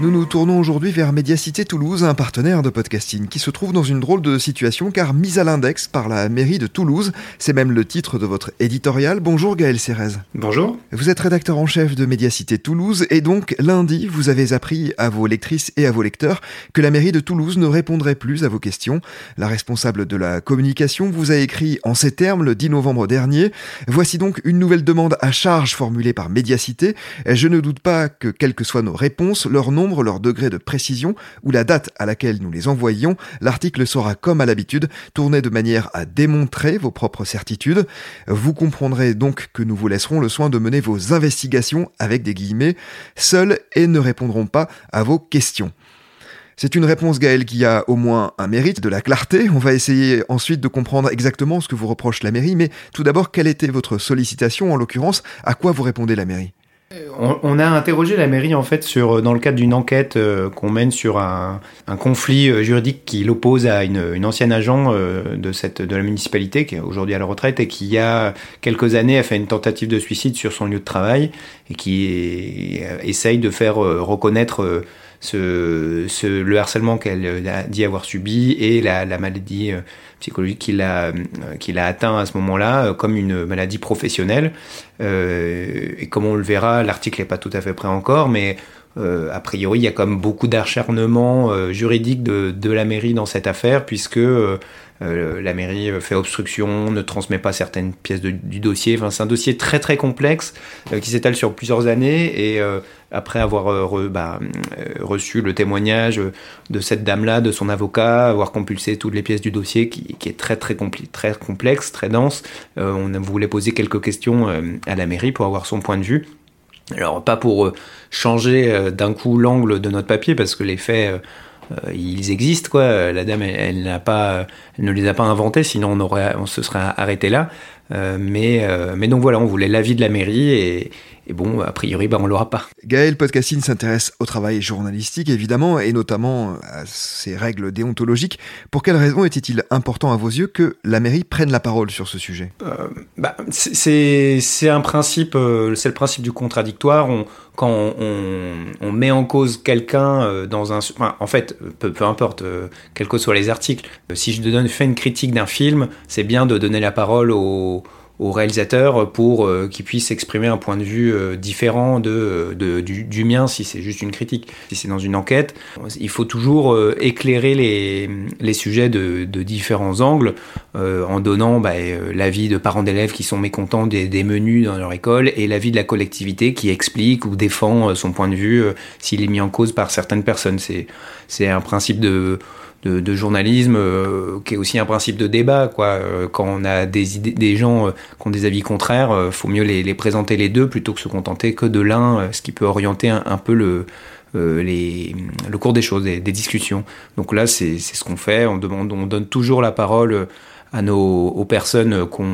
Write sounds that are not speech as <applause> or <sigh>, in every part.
Nous nous tournons aujourd'hui vers Médiacité Toulouse, un partenaire de podcasting qui se trouve dans une drôle de situation car mise à l'index par la mairie de Toulouse. C'est même le titre de votre éditorial. Bonjour Gaël Cérez. Bonjour. Vous êtes rédacteur en chef de Médiacité Toulouse et donc lundi, vous avez appris à vos lectrices et à vos lecteurs que la mairie de Toulouse ne répondrait plus à vos questions. La responsable de la communication vous a écrit en ces termes le 10 novembre dernier. Voici donc une nouvelle demande à charge formulée par Médiacité. Je ne doute pas que, quelles que soient nos réponses, leur nom leur degré de précision ou la date à laquelle nous les envoyions, l'article sera comme à l'habitude tourné de manière à démontrer vos propres certitudes. Vous comprendrez donc que nous vous laisserons le soin de mener vos investigations avec des guillemets seuls et ne répondront pas à vos questions. C'est une réponse, Gaël, qui a au moins un mérite, de la clarté. On va essayer ensuite de comprendre exactement ce que vous reproche la mairie, mais tout d'abord, quelle était votre sollicitation, en l'occurrence, à quoi vous répondez la mairie? On, a interrogé la mairie en fait sur, dans le cadre d'une enquête euh, qu'on mène sur un, conflit euh, juridique qui l'oppose à une, ancienne agent euh, de, cette, de la municipalité qui est aujourd'hui à la retraite et qui il y a quelques années a fait une tentative de suicide sur son lieu de travail et qui essaye de faire reconnaître ce, ce, le harcèlement qu'elle a dit avoir subi et la, la maladie euh, psychologique qu'il a, euh, qu'il a atteint à ce moment-là euh, comme une maladie professionnelle. Euh, et comme on le verra, l'article n'est pas tout à fait prêt encore, mais euh, a priori, il y a comme beaucoup d'acharnement euh, juridique de, la mairie dans cette affaire, puisque euh, la mairie fait obstruction, ne transmet pas certaines pièces du dossier. Enfin, c'est un dossier très très complexe euh, qui s'étale sur plusieurs années et euh, après avoir bah, reçu le témoignage de cette dame-là, de son avocat, avoir compulsé toutes les pièces du dossier qui, est très très, très complexe, très dense, on voulait poser quelques questions à la mairie pour avoir son point de vue. Alors pas pour changer d'un coup l'angle de notre papier parce que les faits euh, ils existent quoi. La dame, elle, n'a pas, ne les a pas inventés, sinon on aurait, on se serait arrêté là. Euh, mais, euh, mais donc voilà, on voulait l'avis de la mairie et, et bon, a priori, bah, on l'aura pas. Gaël Podcasting s'intéresse au travail journalistique, évidemment, et notamment à ses règles déontologiques. Pour quelles raisons était-il important à vos yeux que la mairie prenne la parole sur ce sujet? Euh, bah, C'est un principe, c'est le principe du contradictoire. On, quand on, on, met en cause quelqu'un dans un... Enfin, en fait, peu, peu importe, quels que soient les articles, si je donne, fais une critique d'un film, c'est bien de donner la parole aux au, réalisateur pour euh, qu'il puisse exprimer un point de vue euh, différent de, du, mien si c'est juste une critique. Si c'est dans une enquête, il faut toujours euh, éclairer les, les sujets de, différents angles en donnant bah, l'avis de parents d'élèves qui sont mécontents des, des, menus dans leur école et l'avis de la collectivité qui explique ou défend son point de vue s'il est mis en cause par certaines personnes. C'est un principe de de, de journalisme euh, qui est aussi un principe de débat quoi euh, quand on a des idées des gens euh, qui ont des avis contraires faut mieux les, les, présenter les deux plutôt que se contenter que de l'un ce qui peut orienter un, peu le les, le cours des choses, des, des discussions. Donc là, c'est ce qu'on fait. On, demande, on donne toujours la parole à nos, aux personnes qu'on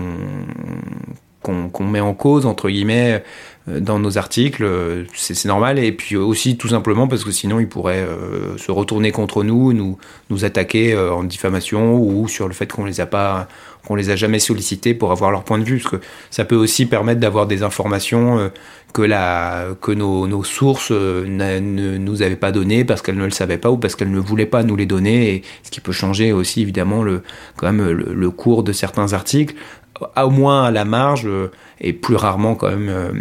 qu'on met en cause, entre guillemets, euh, dans nos articles, euh, c'est normal. Et puis aussi tout simplement parce que sinon ils pourraient euh, se retourner contre nous, nous, nous attaquer en diffamation ou sur le fait qu'on les a pas, qu'on les a jamais sollicités pour avoir leur point de vue. Parce que ça peut aussi permettre d'avoir des informations que, la, que nos, nos sources ne nous avaient pas données parce qu'elles ne le savaient pas ou parce qu'elles ne voulaient pas nous les donner. Et ce qui peut changer aussi évidemment le, quand même le cours de certains articles au moins à la marge euh, et plus rarement quand même, euh,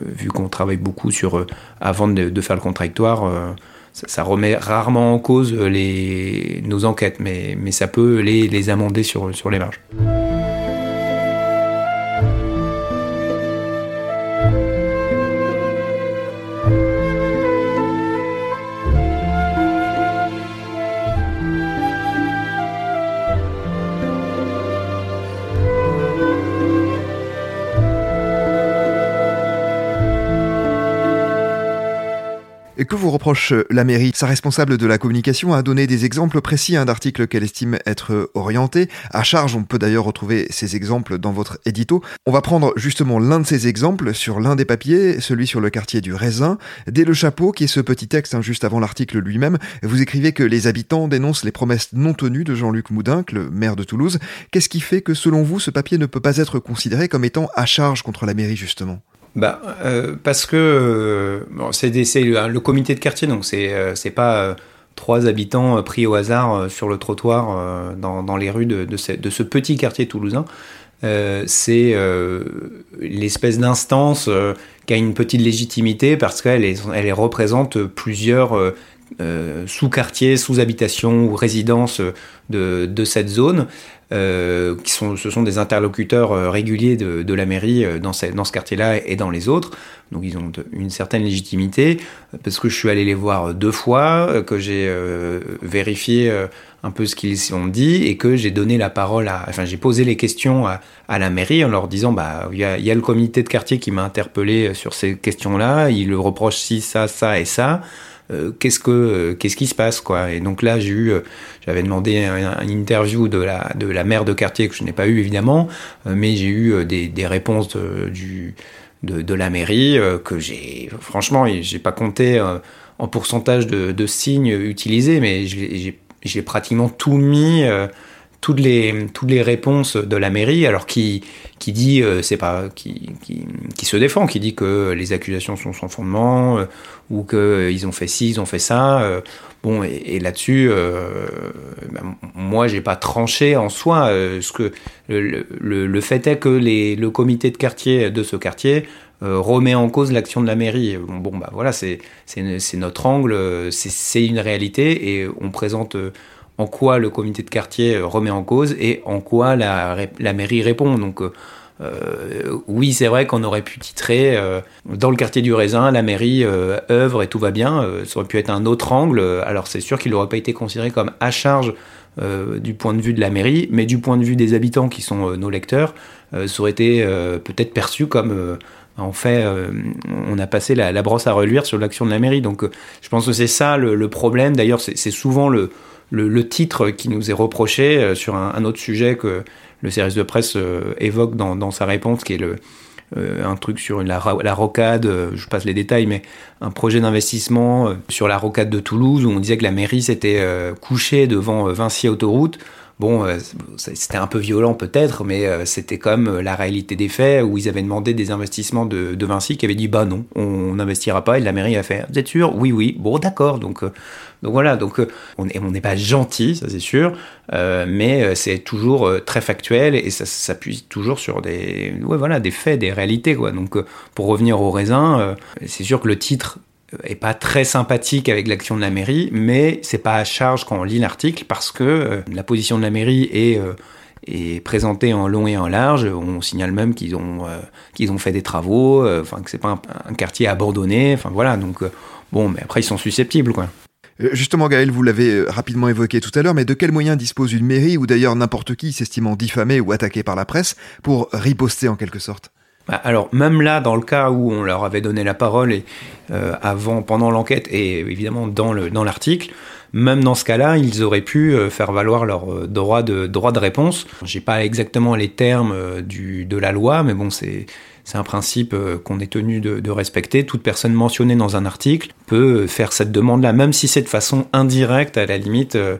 vu qu'on travaille beaucoup sur euh, avant de, faire le contradictoire, ça, remet rarement en cause les, nos enquêtes, mais, mais ça peut les, les amender sur, sur les marges. Que vous reproche la mairie? Sa responsable de la communication a donné des exemples précis hein, d'articles qu'elle estime être orientés. À charge, on peut d'ailleurs retrouver ces exemples dans votre édito. On va prendre justement l'un de ces exemples sur l'un des papiers, celui sur le quartier du Raisin. Dès le chapeau, qui est ce petit texte hein, juste avant l'article lui-même, vous écrivez que les habitants dénoncent les promesses non tenues de Jean-Luc Moudin, le maire de Toulouse. Qu'est-ce qui fait que selon vous, ce papier ne peut pas être considéré comme étant à charge contre la mairie justement? Bah, euh, parce que euh, c'est le comité de quartier, donc c'est euh, c'est pas euh, trois habitants pris au hasard sur le trottoir dans, dans, les rues de, de, ce, petit quartier toulousain. c'est l'espèce d'instance qui a une petite légitimité parce qu'elle elle représente plusieurs sous-quartiers, sous-habitations ou résidences de, de cette zone. Euh, qui sont, ce sont des interlocuteurs euh, réguliers de, la mairie euh, dans, ce, quartier-là et dans les autres. Donc ils ont une certaine légitimité parce que je suis allé les voir deux fois, que j'ai vérifié un peu ce qu'ils ont dit et que j'ai donné la parole enfin j'ai posé les questions à, la mairie en leur disant bah il y a, y a, le comité de quartier qui m'a interpellé sur ces questions-là, il reproche si ça, ça et ça. Euh, qu'est-ce que euh, qu'est-ce qui se passe quoi. Et donc là j'ai eu euh, j'avais demandé une interview de la de la maire de quartier que je n'ai pas eu évidemment mais j'ai eu des, des réponses de, du de, la mairie que j'ai franchement j'ai pas compté en pourcentage de, de signes utilisés mais j'ai pratiquement tout mis toutes les toutes les réponses de la mairie alors qui qui dit euh, c'est pas qui, qui, se défend qui dit que les accusations sont sans fondement euh, ou que euh, ont fait ci ils ont fait ça euh, bon et, là-dessus ben, moi j'ai pas tranché en soi ce que le, le, fait est que les, le comité de quartier de ce quartier remet en cause l'action de la mairie. Bon, bon bah voilà c'est notre angle c'est une réalité et on présente en quoi le comité de quartier euh, remet en cause et en quoi la, mairie répond. Donc euh, euh, oui, c'est vrai qu'on aurait pu titrer dans le quartier du Raisin, la mairie euh, œuvre et tout va bien. Ça aurait pu être un autre angle. Alors c'est sûr qu'il n'aurait pas été considéré comme à charge du point de vue de la mairie, mais du point de vue des habitants qui sont nos lecteurs, ça aurait été peut-être perçu comme en fait, on a passé la, brosse à reluire sur l'action de la mairie. Donc, je pense que c'est ça le problème. D'ailleurs, c'est souvent le, le, titre qui nous est reproché euh, sur un, autre sujet que le service de presse euh, évoque dans, sa réponse, qui est euh, un truc sur la, rocade, je passe les détails, mais un projet d'investissement sur la rocade de Toulouse où on disait que la mairie s'était couchée devant Vinci Autoroute. Bon, euh, c'était un peu violent peut-être, mais euh, c'était comme euh, la réalité des faits où ils avaient demandé des investissements de, de Vinci qui avait dit bah non, on n'investira pas. Et la mairie a fait vous êtes sûr? Oui, oui. Bon, d'accord. Donc, donc voilà. Donc on n'est pas gentil, ça c'est sûr, mais c'est toujours très factuel et ça s'appuie toujours sur des ouais, voilà des faits, des réalités quoi. Donc pour revenir au raisin, c'est sûr que le titre est pas très sympathique avec l'action de la mairie, mais c'est pas à charge quand on lit l'article parce que euh, la position de la mairie est, euh, est présentée en long et en large. On signale même qu'ils ont, euh, ont fait des travaux, enfin que c'est pas un, un, quartier abandonné. Enfin voilà, donc bon, mais après ils sont susceptibles quoi. Justement, Gaël, vous l'avez rapidement évoqué tout à l'heure, mais de quels moyens dispose une mairie ou d'ailleurs n'importe qui s'estimant diffamé ou attaqué par la presse pour riposter en quelque sorte? Alors même là, dans le cas où on leur avait donné la parole et euh, avant, pendant l'enquête et évidemment dans le dans l'article, même dans ce cas-là, ils auraient pu euh, faire valoir leur euh, droit de droit de réponse. J'ai pas exactement les termes du de la loi, mais bon, c'est c'est un principe qu'on est tenu de, de, respecter. Toute personne mentionnée dans un article peut faire cette demande-là, même si c'est de façon indirecte, à la limite. Euh,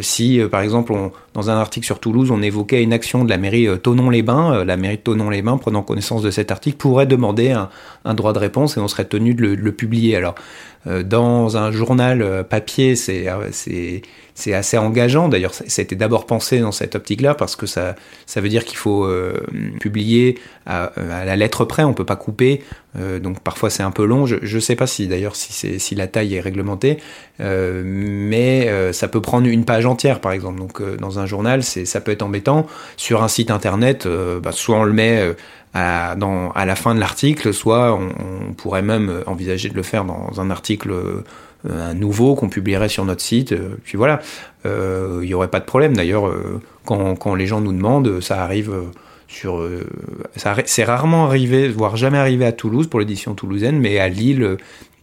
si, euh, par exemple, on, dans un article sur Toulouse, on évoquait une action de la mairie euh, Tonon-les-Bains, euh, la mairie de Tonon-les-Bains, prenant connaissance de cet article, pourrait demander un, un, droit de réponse et on serait tenu de le, de le publier. Alors, dans un journal papier, c'est c'est assez engageant. D'ailleurs, été d'abord pensé dans cette optique-là parce que ça, ça veut dire qu'il faut euh, publier à, la lettre près, on peut pas couper. Euh, donc parfois c'est un peu long. Je ne sais pas si d'ailleurs si, si la taille est réglementée, euh, mais ça peut prendre une page entière par exemple. Donc dans un journal, ça peut être embêtant. Sur un site internet, bah, soit on le met à, dans, la fin de l'article, soit on, pourrait même envisager de le faire dans un article un nouveau qu'on publierait sur notre site. Euh, puis voilà, euh, il n'y aurait pas de problème. D'ailleurs, euh, quand, les gens nous demandent, ça arrive sur. c'est rarement arrivé, voire jamais arrivé à Toulouse pour l'édition toulousaine, mais à Lille.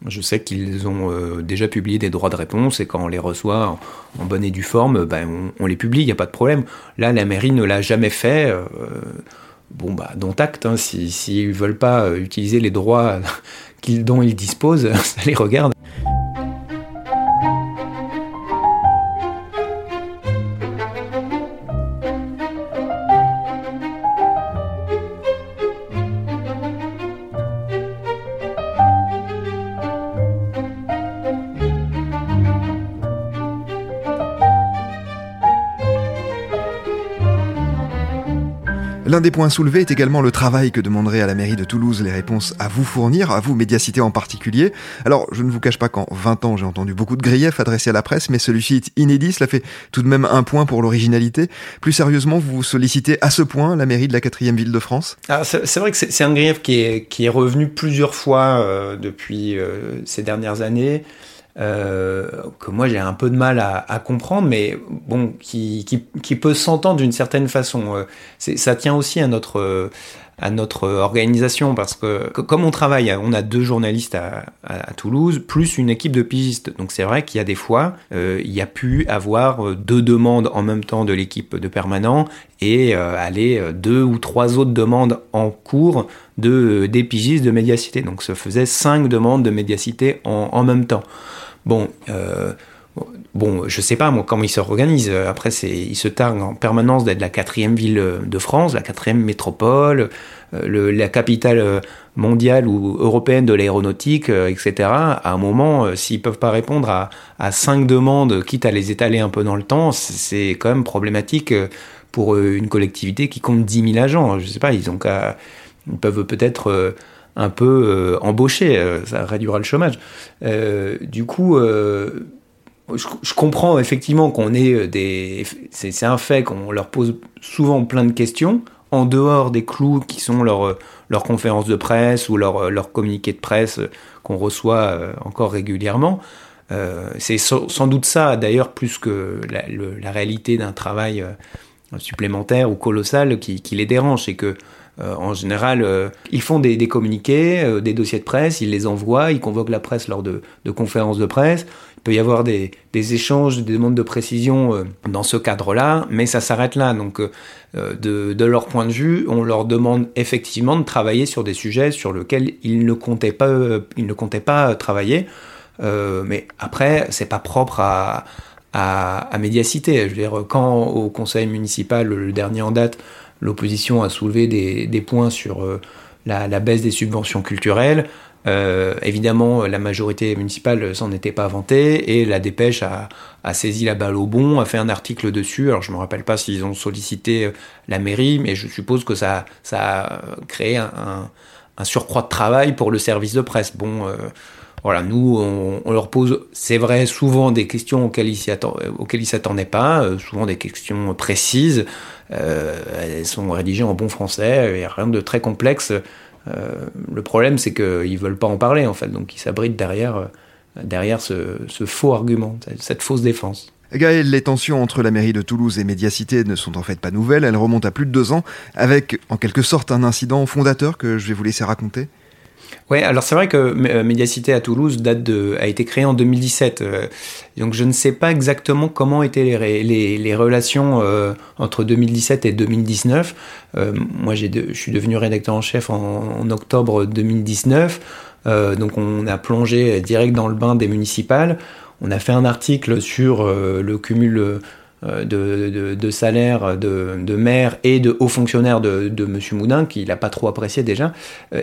Je sais qu'ils ont déjà publié des droits de réponse et quand on les reçoit en, bonne et due forme, ben, on, les publie, il n'y a pas de problème. Là, la mairie ne l'a jamais fait. Bon, bah, dont acte. Hein, S'ils ne veulent pas utiliser les droits <laughs> dont ils disposent, <laughs> ça les regarde. L'un des points soulevés est également le travail que demanderait à la mairie de Toulouse les réponses à vous fournir, à vous, médiacité en particulier. Alors, je ne vous cache pas qu'en 20 ans, j'ai entendu beaucoup de griefs adressés à la presse, mais celui-ci est inédit, cela fait tout de même un point pour l'originalité. Plus sérieusement, vous sollicitez à ce point la mairie de la quatrième ville de France? Ah, C'est vrai que c'est un grief qui est, qui est revenu plusieurs fois euh, depuis euh, ces dernières années. Euh, que moi j'ai un peu de mal à, comprendre, mais bon, qui, peut s'entendre d'une certaine façon. Euh, ça tient aussi à notre organisation parce que, comme on travaille, on a deux journalistes à, Toulouse plus une équipe de pigistes. Donc c'est vrai qu'il y a des fois, euh, il y a pu avoir deux demandes en même temps de l'équipe de permanent et aller deux ou trois autres demandes en cours de des pigistes de médiacité. Donc ça faisait cinq demandes de médiacité en même temps. Bon, euh, bon, je sais pas moi comment ils s'organisent. Après, c'est, ils se targuent en permanence d'être la quatrième ville de France, la quatrième métropole, euh, la capitale euh, mondiale ou européenne de l'aéronautique, etc. À un moment, s'ils peuvent pas répondre à, cinq demandes, quitte à les étaler un peu dans le temps, c'est quand même problématique pour une collectivité qui compte 10 000 agents. Je sais pas, ils ont ils peuvent peut-être un peu euh, embauché, euh, ça réduira le chômage. Euh, du coup, je, comprends effectivement qu'on ait des. C'est un fait qu'on leur pose souvent plein de questions, en dehors des clous qui sont leurs leur conférences de presse ou leurs leur communiqués de presse qu'on reçoit encore régulièrement. c'est sans doute ça, d'ailleurs, plus que la, réalité d'un travail supplémentaire ou colossal qui, qui les dérange. C'est que euh, en général, euh, ils font des, communiqués, euh, des dossiers de presse, ils les envoient, ils convoquent la presse lors de, conférences de presse. Il peut y avoir des, échanges, des demandes de précision dans ce cadre-là, mais ça s'arrête là. Donc, de, leur point de vue, on leur demande effectivement de travailler sur des sujets sur lesquels ils ne comptaient pas, ils ne comptaient pas travailler. mais après, c'est pas propre à, à, Médiacité. Je veux dire, quand au conseil municipal, le dernier en date, l'opposition a soulevé des, points sur euh, la, baisse des subventions culturelles. Euh, évidemment, la majorité municipale s'en était pas vantée et la dépêche a, saisi la balle au bon, a fait un article dessus. Alors je me rappelle pas s'ils ont sollicité euh, la mairie, mais je suppose que ça, ça a créé un, surcroît de travail pour le service de presse. Bon, voilà, nous, on, leur pose, c'est vrai, souvent des questions auxquelles ils ne s'attendaient pas, souvent des questions précises. Euh, elles sont rédigées en bon français, il n'y a rien de très complexe. Euh, le problème, c'est qu'ils ne veulent pas en parler, en fait, donc ils s'abritent derrière, euh, derrière ce, faux argument, cette fausse défense. Gaël, les tensions entre la mairie de Toulouse et Médiacité ne sont en fait pas nouvelles, elles remontent à plus de deux ans, avec en quelque sorte un incident fondateur que je vais vous laisser raconter. Oui, alors c'est vrai que euh, Médiacité à Toulouse date de, a été créée en 2017. Euh, donc je ne sais pas exactement comment étaient les, les, relations euh, entre 2017 et 2019. moi, je suis devenu rédacteur en chef en, octobre 2019. donc on a plongé direct dans le bain des municipales. On a fait un article sur le cumul de, de, salaire de, maire et de haut fonctionnaire de, M. Moudin, qu'il n'a pas trop apprécié déjà.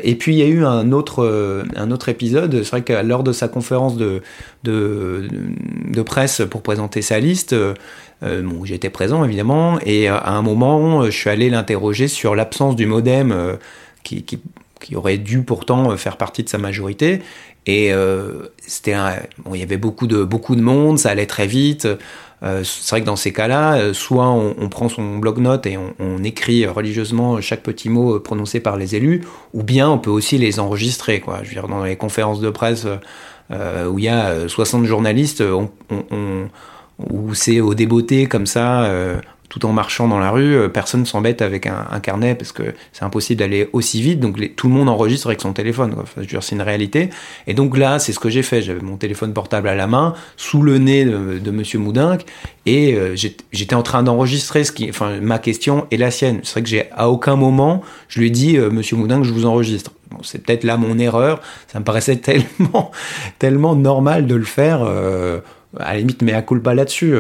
Et puis il y a eu un autre, un autre épisode, c'est vrai que lors de sa conférence de, de, presse pour présenter sa liste, euh, bon, j'étais présent évidemment, et à un moment, je suis allé l'interroger sur l'absence du modem qui, qui, aurait dû pourtant faire partie de sa majorité. Et euh, c'était bon, il y avait beaucoup de beaucoup de monde, ça allait très vite. Euh, c'est vrai que dans ces cas-là, euh, soit on, on, prend son bloc-notes et on, on, écrit religieusement chaque petit mot prononcé par les élus, ou bien on peut aussi les enregistrer. Quoi. Je veux dire, dans les conférences de presse euh, où il y a 60 journalistes, on, où c'est au débeauté comme ça, tout en marchant dans la rue, euh, personne s'embête avec un, carnet parce que c'est impossible d'aller aussi vite. Donc tout le monde enregistre avec son téléphone. c'est une réalité. Et donc là, c'est ce que j'ai fait. J'avais mon téléphone portable à la main, sous le nez de, de Monsieur Moudinque, et euh, j'étais en train d'enregistrer ce qui, enfin, ma question et la sienne. C'est vrai que j'ai à aucun moment je lui ai dit euh, Monsieur Moudinque, je vous enregistre. Bon, c'est peut-être là mon erreur. Ça me paraissait <laughs> tellement, tellement normal de le faire. à la limite, mais à culpa là-dessus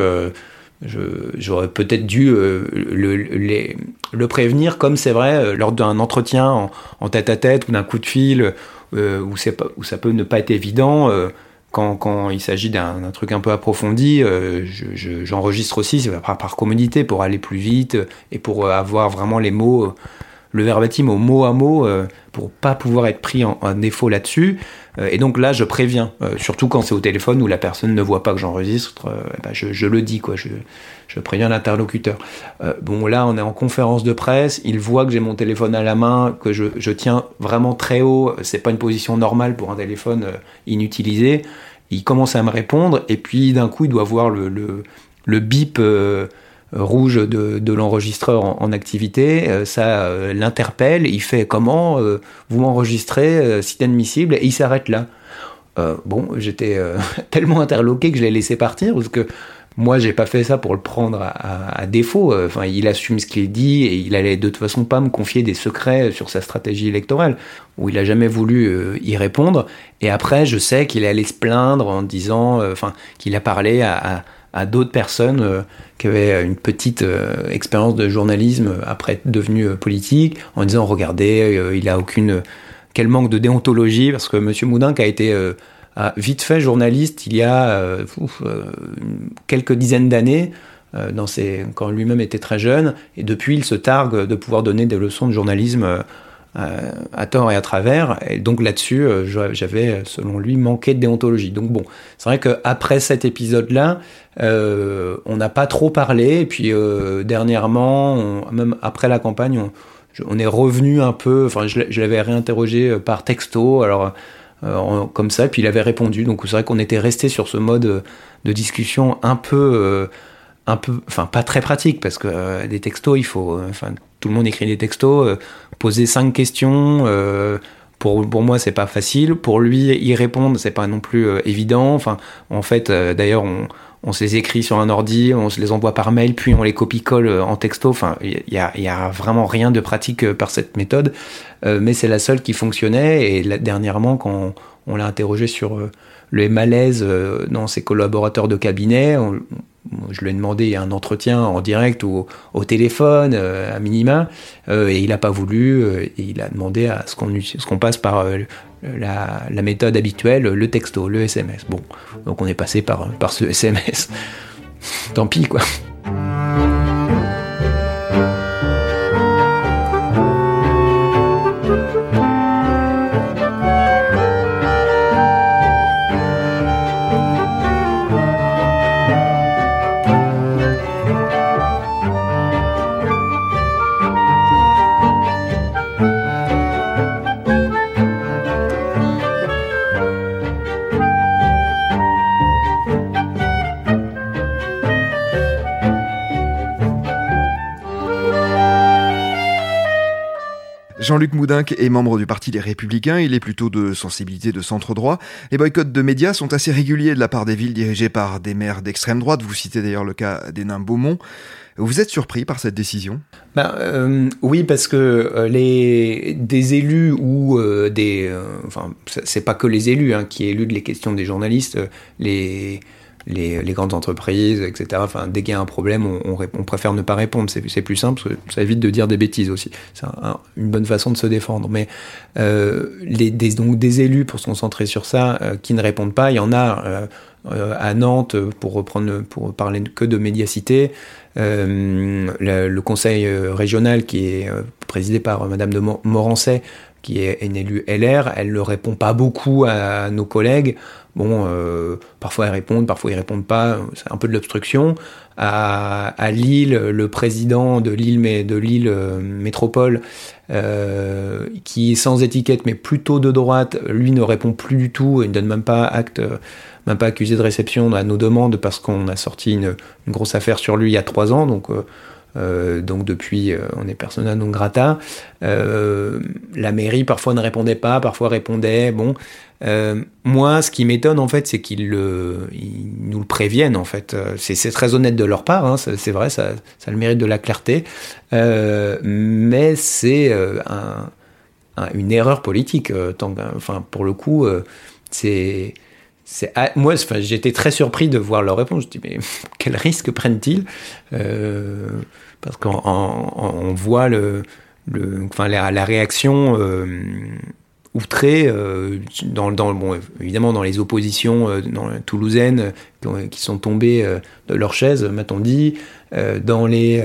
j'aurais peut-être dû euh, le, le, prévenir, comme c'est vrai, euh, lors d'un entretien en, tête à tête ou d'un coup de fil, euh, où, où, ça peut ne pas être évident. Quand, quand, il s'agit d'un truc un peu approfondi, j'enregistre aussi par, par, commodité pour aller plus vite et pour avoir vraiment les mots, le verbatim au mot à mot, pour pas pouvoir être pris en, défaut là-dessus. Euh, et donc là, je préviens, euh, surtout quand c'est au téléphone où la personne ne voit pas que j'enregistre, euh, eh ben je, le dis, quoi, je, préviens l'interlocuteur. bon, là, on est en conférence de presse, il voit que j'ai mon téléphone à la main, que je, je tiens vraiment très haut, c'est pas une position normale pour un téléphone inutilisé. Il commence à me répondre, et puis d'un coup, il doit voir le, le, le bip rouge de, l'enregistreur en, activité, euh, ça euh, l'interpelle, il fait comment euh, vous m'enregistrez, c'est admissible, et il s'arrête là. bon, j'étais <laughs> tellement interloqué que je l'ai laissé partir parce que moi, j'ai pas fait ça pour le prendre à, défaut. Enfin, il assume ce qu'il dit et il allait de toute façon pas me confier des secrets sur sa stratégie électorale, où il a jamais voulu y répondre. Et après, je sais qu'il allait se plaindre en disant, enfin, qu'il a parlé à d'autres personnes euh, qui avaient une petite euh, expérience de journalisme après être devenu euh, politique, en disant regardez, il a aucune quel manque de déontologie parce que Monsieur Moudin qui a été vite fait journaliste il y a quelques dizaines d'années. Dans ses, quand lui-même était très jeune, et depuis il se targue de pouvoir donner des leçons de journalisme euh, à tort et à travers. Et donc là-dessus, euh, j'avais, selon lui, manqué de déontologie. Donc bon, c'est vrai qu'après cet épisode-là, euh, on n'a pas trop parlé. Et puis dernièrement, même après la campagne, on, est revenu un peu. Enfin, je, l'avais réinterrogé par texto. Alors comme ça, puis il avait répondu. Donc c'est vrai qu'on était resté sur ce mode de discussion un peu, un peu, enfin pas très pratique parce que des textos, il faut, enfin tout le monde écrit des textos, euh, poser cinq questions. Euh, pour, pour moi, c'est pas facile. Pour lui, y répondre, c'est pas non plus euh, évident. Enfin, en fait, d'ailleurs, on, on se les écrit sur un ordi, on se les envoie par mail, puis on les copie-colle en texto. Enfin, il y a, y a, vraiment rien de pratique par cette méthode, mais c'est la seule qui fonctionnait. Et dernièrement, quand on, l'a interrogé sur le malaise dans ses collaborateurs de cabinet, on, je lui ai demandé un entretien en direct ou au téléphone, euh, à minima, euh, et il n'a pas voulu, euh, il a demandé à ce qu'on passe par la, la, méthode habituelle, le texto, le SMS. Bon, donc on est passé par, par ce SMS. <laughs> Tant pis, quoi. Jean-Luc Moudinque est membre du Parti des Républicains, il est plutôt de sensibilité de centre-droit. Les boycotts de médias sont assez réguliers de la part des villes dirigées par des maires d'extrême droite, vous citez d'ailleurs le cas des nains Beaumont. Vous êtes surpris par cette décision? Ben, euh, Oui, parce que euh, les, des élus ou euh, des... enfin, c'est pas que les élus hein, qui éludent les questions des journalistes, les les, grandes entreprises, etc. Enfin, dès qu'il y a un problème, on, préfère ne pas répondre. C'est plus simple, ça évite de dire des bêtises aussi. C'est une bonne façon de se défendre. Mais euh, des, donc des élus, pour se concentrer sur ça, euh, qui ne répondent pas, il y en a euh, à Nantes, pour reprendre, pour parler que de médiacité. Le, le, conseil régional qui est présidé par Madame de Morancet, qui est une élue LR, elle ne répond pas beaucoup à nos collègues. Bon, euh, parfois ils répondent, parfois ils répondent pas. C'est un peu de l'obstruction. À, à, Lille, le président de Lille, mais de Lille euh, métropole, euh, qui est sans étiquette mais plutôt de droite, lui ne répond plus du tout. Il ne donne même pas acte, même pas accusé de réception à nos demandes parce qu'on a sorti une, une, grosse affaire sur lui il y a trois ans. Donc euh, euh, donc depuis, euh, on est persona non grata. Euh, la mairie parfois ne répondait pas, parfois répondait. Bon, moi, ce qui m'étonne en fait, c'est qu'ils nous le préviennent en fait. C'est très honnête de leur part, hein, c'est vrai, ça, le mérite de la clarté, mais c'est une erreur politique. enfin, pour le coup, c'est moi, enfin, j'étais très surpris de voir leur réponse. Je dis, mais <laughs> quel risque prennent-ils euh, Parce qu'on voit la, réaction euh, outrée euh, évidemment dans les oppositions dans, toulousaines qui sont tombées de leur chaise, m'a-t-on dit, dans les,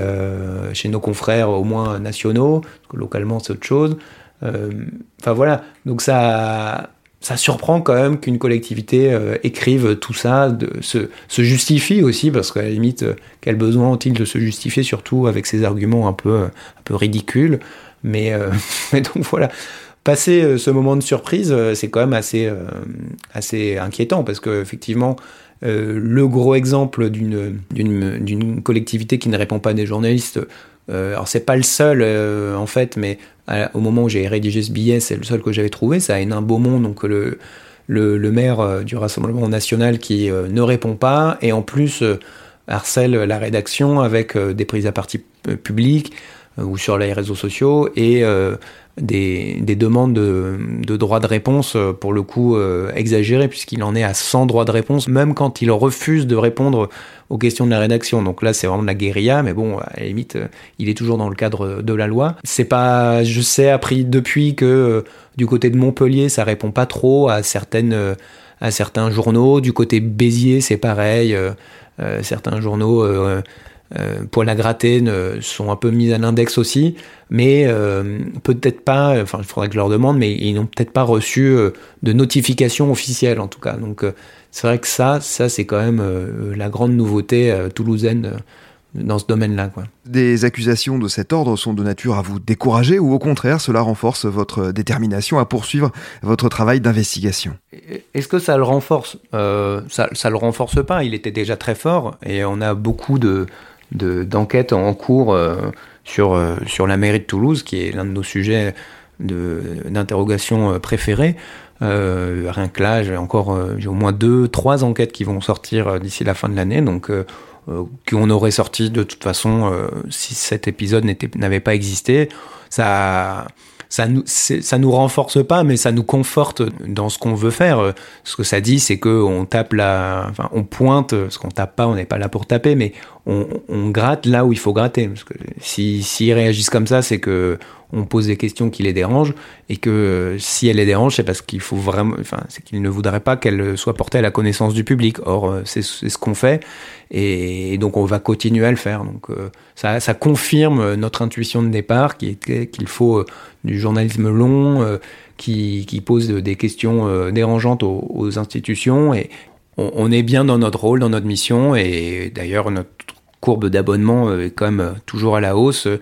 chez nos confrères au moins nationaux, parce que localement c'est autre chose. Enfin voilà, donc ça ça surprend quand même qu'une collectivité euh, écrive tout ça, se, justifie aussi, parce qu'à la limite, euh, quel besoin ont-ils de se justifier, surtout avec ces arguments un peu, un peu ridicules. Mais, euh, <laughs> donc voilà, passer ce moment de surprise, c'est quand même assez, assez inquiétant, parce qu'effectivement, le gros exemple d'une collectivité qui ne répond pas à des journalistes, alors c'est pas le seul en fait, mais au moment où j'ai rédigé ce billet, c'est le seul que j'avais trouvé. C'est à Hénin Beaumont, donc le, le, le maire euh, du Rassemblement national qui euh, ne répond pas. Et en plus euh, harcèle la rédaction avec des prises à partie publiques ou sur les réseaux sociaux. Et des, des, demandes de, droits de réponse, euh, pour le coup, euh, exagérées, puisqu'il en est à 100 droits de réponse, même quand il refuse de répondre aux questions de la rédaction. Donc là, c'est vraiment de la guérilla, mais bon, à la limite, euh, il est toujours dans le cadre de la loi. C'est pas, je sais, appris depuis que euh, du côté de Montpellier, ça répond pas trop à certaines, à certains journaux. Du côté Béziers, c'est pareil. certains journaux euh, à gratter ne, sont un peu mis à l'index aussi, mais euh, peut-être pas, enfin il faudrait que je leur demande, mais ils n'ont peut-être pas reçu euh, de notification officielle en tout cas. Donc euh, c'est vrai que ça, ça c'est quand même la grande nouveauté toulousaine dans ce domaine-là. Quoi. Des accusations de cet ordre sont de nature à vous décourager ou au contraire cela renforce votre détermination à poursuivre votre travail d'investigation? Est-ce que ça le renforce? Euh, Ça ne le renforce pas, il était déjà très fort et on a beaucoup de, d'enquête de, en cours euh, sur, euh, sur la mairie de Toulouse, qui est l'un de nos sujets d'interrogation euh, préférés. Rien que là, j'ai encore j'ai au moins deux, trois enquêtes qui vont sortir d'ici la fin de l'année, donc qu'on aurait sorti de toute façon si cet épisode n'avait pas existé. Ça ça nous, ça nous renforce pas, mais ça nous conforte dans ce qu'on veut faire. Ce que ça dit, c'est que on tape la, enfin, on pointe, ce qu'on tape pas, on n'est pas là pour taper, mais on, on, gratte là où il faut gratter. Parce que si, s'ils réagissent comme ça, c'est que on pose des questions qui les dérangent et que si elles les dérangent, c'est parce qu'il faut vraiment, enfin, c'est qu'ils ne voudraient pas qu'elles soient portées à la connaissance du public. Or, c'est, c'est ce qu'on fait et, donc on va continuer à le faire. Donc euh, ça, confirme notre intuition de départ qui était qu'il faut du journalisme long euh, qui, pose des questions euh, dérangeantes aux, institutions et on, est bien dans notre rôle, dans notre mission et d'ailleurs notre courbe d'abonnement est quand même toujours à la hausse. Euh,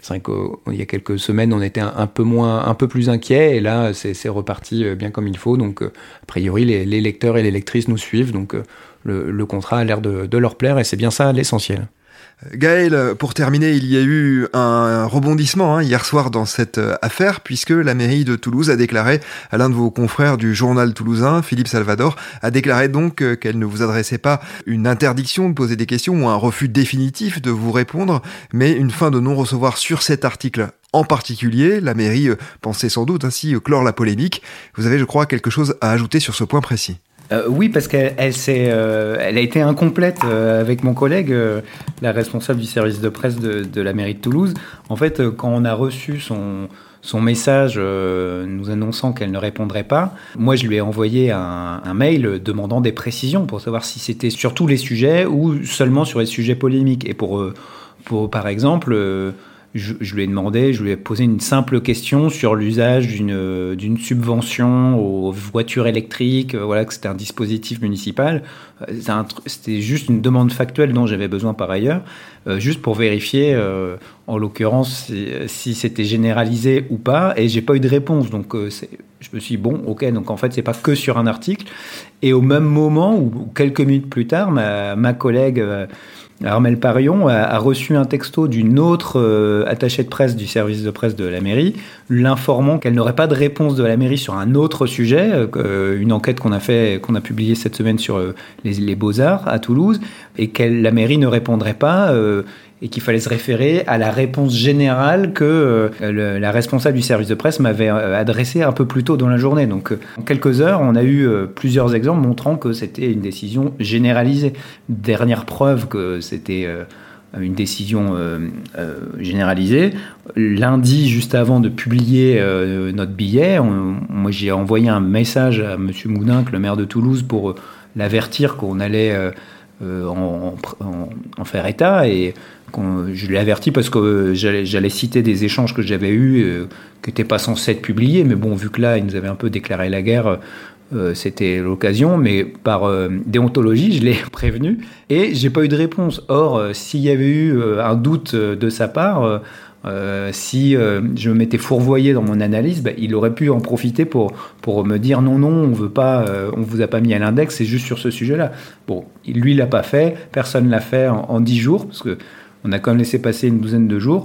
c'est vrai qu'il y a quelques semaines, on était un, peu moins, un peu plus inquiet, et là, c'est reparti bien comme il faut. Donc, a priori, les, lecteurs et les lectrices nous suivent, donc le, contrat a l'air de leur plaire, et c'est bien ça l'essentiel. Gaël, pour terminer, il y a eu un rebondissement hein, hier soir dans cette affaire, puisque la mairie de Toulouse a déclaré à l'un de vos confrères du journal toulousain, Philippe Salvador, a déclaré donc qu'elle ne vous adressait pas une interdiction de poser des questions ou un refus définitif de vous répondre, mais une fin de non-recevoir sur cet article en particulier, la mairie pensait sans doute ainsi clore la polémique. Vous avez, je crois, quelque chose à ajouter sur ce point précis. Euh, oui, parce qu'elle elle, euh, elle a été incomplète euh, avec mon collègue, la responsable du service de presse de, la mairie de Toulouse. En fait, quand on a reçu son, message nous annonçant qu'elle ne répondrait pas, moi je lui ai envoyé un, mail demandant des précisions pour savoir si c'était sur tous les sujets ou seulement sur les sujets polémiques. Et pour par exemple je, lui ai demandé, je lui ai posé une simple question sur l'usage d'une, subvention aux voitures électriques, euh, voilà, que c'était un dispositif municipal. Euh, c'était juste une demande factuelle dont j'avais besoin par ailleurs, euh, juste pour vérifier, en l'occurrence, si, c'était généralisé ou pas, et j'ai pas eu de réponse. Donc, je me suis dit, bon, ok, donc en fait, c'est pas que sur un article. Et au même moment, ou quelques minutes plus tard, ma, ma collègue Armel Parion a, reçu un texto d'une autre euh, attachée de presse du service de presse de la mairie, l'informant qu'elle n'aurait pas de réponse de la mairie sur un autre sujet, euh, une enquête qu'on a fait, qu'on a publiée cette semaine sur euh, les, les beaux-arts à Toulouse, et que la mairie ne répondrait pas et qu'il fallait se référer à la réponse générale que euh, la responsable du service de presse m'avait euh, adressée un peu plus tôt dans la journée. Donc euh, en quelques heures, on a eu plusieurs exemples montrant que c'était une décision généralisée. Dernière preuve que c'était une décision généralisée. Lundi, juste avant de publier notre billet, moi j'ai envoyé un message à M. Moudinque, le maire de Toulouse, pour l'avertir qu'on allait en, en, faire état et je l'ai averti parce que j'allais citer des échanges que j'avais eus euh, qui n'étaient pas censés être publiés, mais bon, vu que là, ils nous avaient un peu déclaré la guerre, euh, c'était l'occasion, mais par euh, déontologie, je l'ai <laughs> prévenu et j'ai pas eu de réponse. Or, s'il y avait eu un doute de sa part, si je m'étais fourvoyé dans mon analyse, bah, il aurait pu en profiter pour, pour me dire non, non, on veut pas, on vous a pas mis à l'index, c'est juste sur ce sujet-là. Bon, lui, l'a pas fait, personne l'a fait en dix jours, parce que on a quand même laissé passer une douzaine de jours.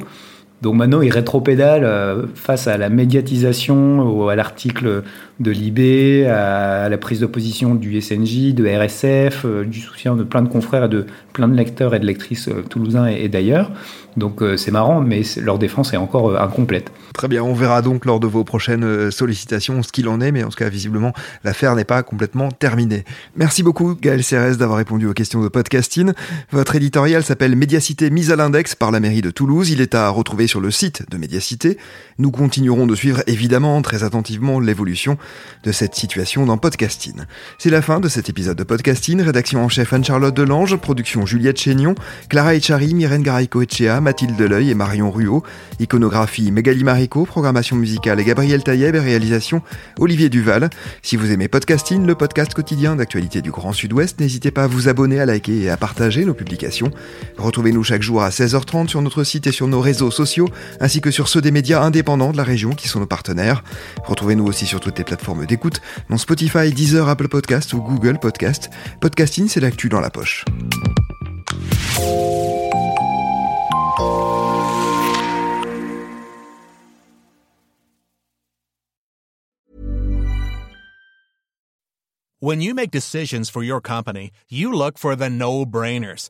Donc maintenant, il rétropédale euh, face à la médiatisation, ou à l'article de l'IB, à la prise d'opposition du SNJ, de RSF, euh, du soutien de plein de confrères et de plein de lecteurs et de lectrices euh, toulousains et, d'ailleurs. Donc c'est marrant, mais leur défense est encore incomplète. Très bien, on verra donc lors de vos prochaines sollicitations ce qu'il en est, mais en tout cas, visiblement, l'affaire n'est pas complètement terminée. Merci beaucoup, Gaël Cérès, d'avoir répondu aux questions de podcasting. Votre éditorial s'appelle Médiacité mise à l'index par la mairie de Toulouse. Il est à retrouver sur le site de Médiacité. Nous continuerons de suivre évidemment très attentivement l'évolution de cette situation dans Podcasting. C'est la fin de cet épisode de Podcasting. Rédaction en chef Anne-Charlotte Delange, production Juliette Chénion, Clara Echari, Myrène Garaïco-Echea, Mathilde Deleuil et Marion Ruot, iconographie Mégali Marico, programmation musicale et Gabriel Taïeb et réalisation Olivier Duval. Si vous aimez Podcasting, le podcast quotidien d'actualité du Grand Sud-Ouest, n'hésitez pas à vous abonner, à liker et à partager nos publications. Retrouvez-nous chaque jour à 16h30 sur notre site et sur nos réseaux sociaux, ainsi que sur ceux des médias indépendants de la région qui sont nos partenaires. Retrouvez-nous aussi sur toutes les plateformes d'écoute, dont Spotify, Deezer, Apple Podcast ou Google Podcast. Podcasting, c'est l'actu dans la poche. When you make decisions for your company, you look for the no-brainers.